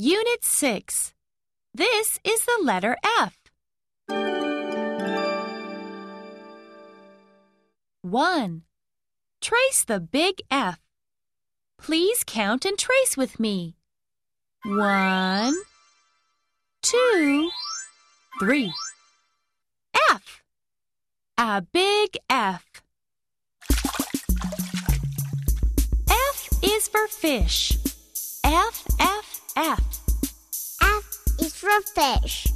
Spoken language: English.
Unit 6. This is the letter F. 1. Trace the big F. Please count and trace with me. 1, 2, 3. F. A big F. F is for fish. F, F, F. F is for fish.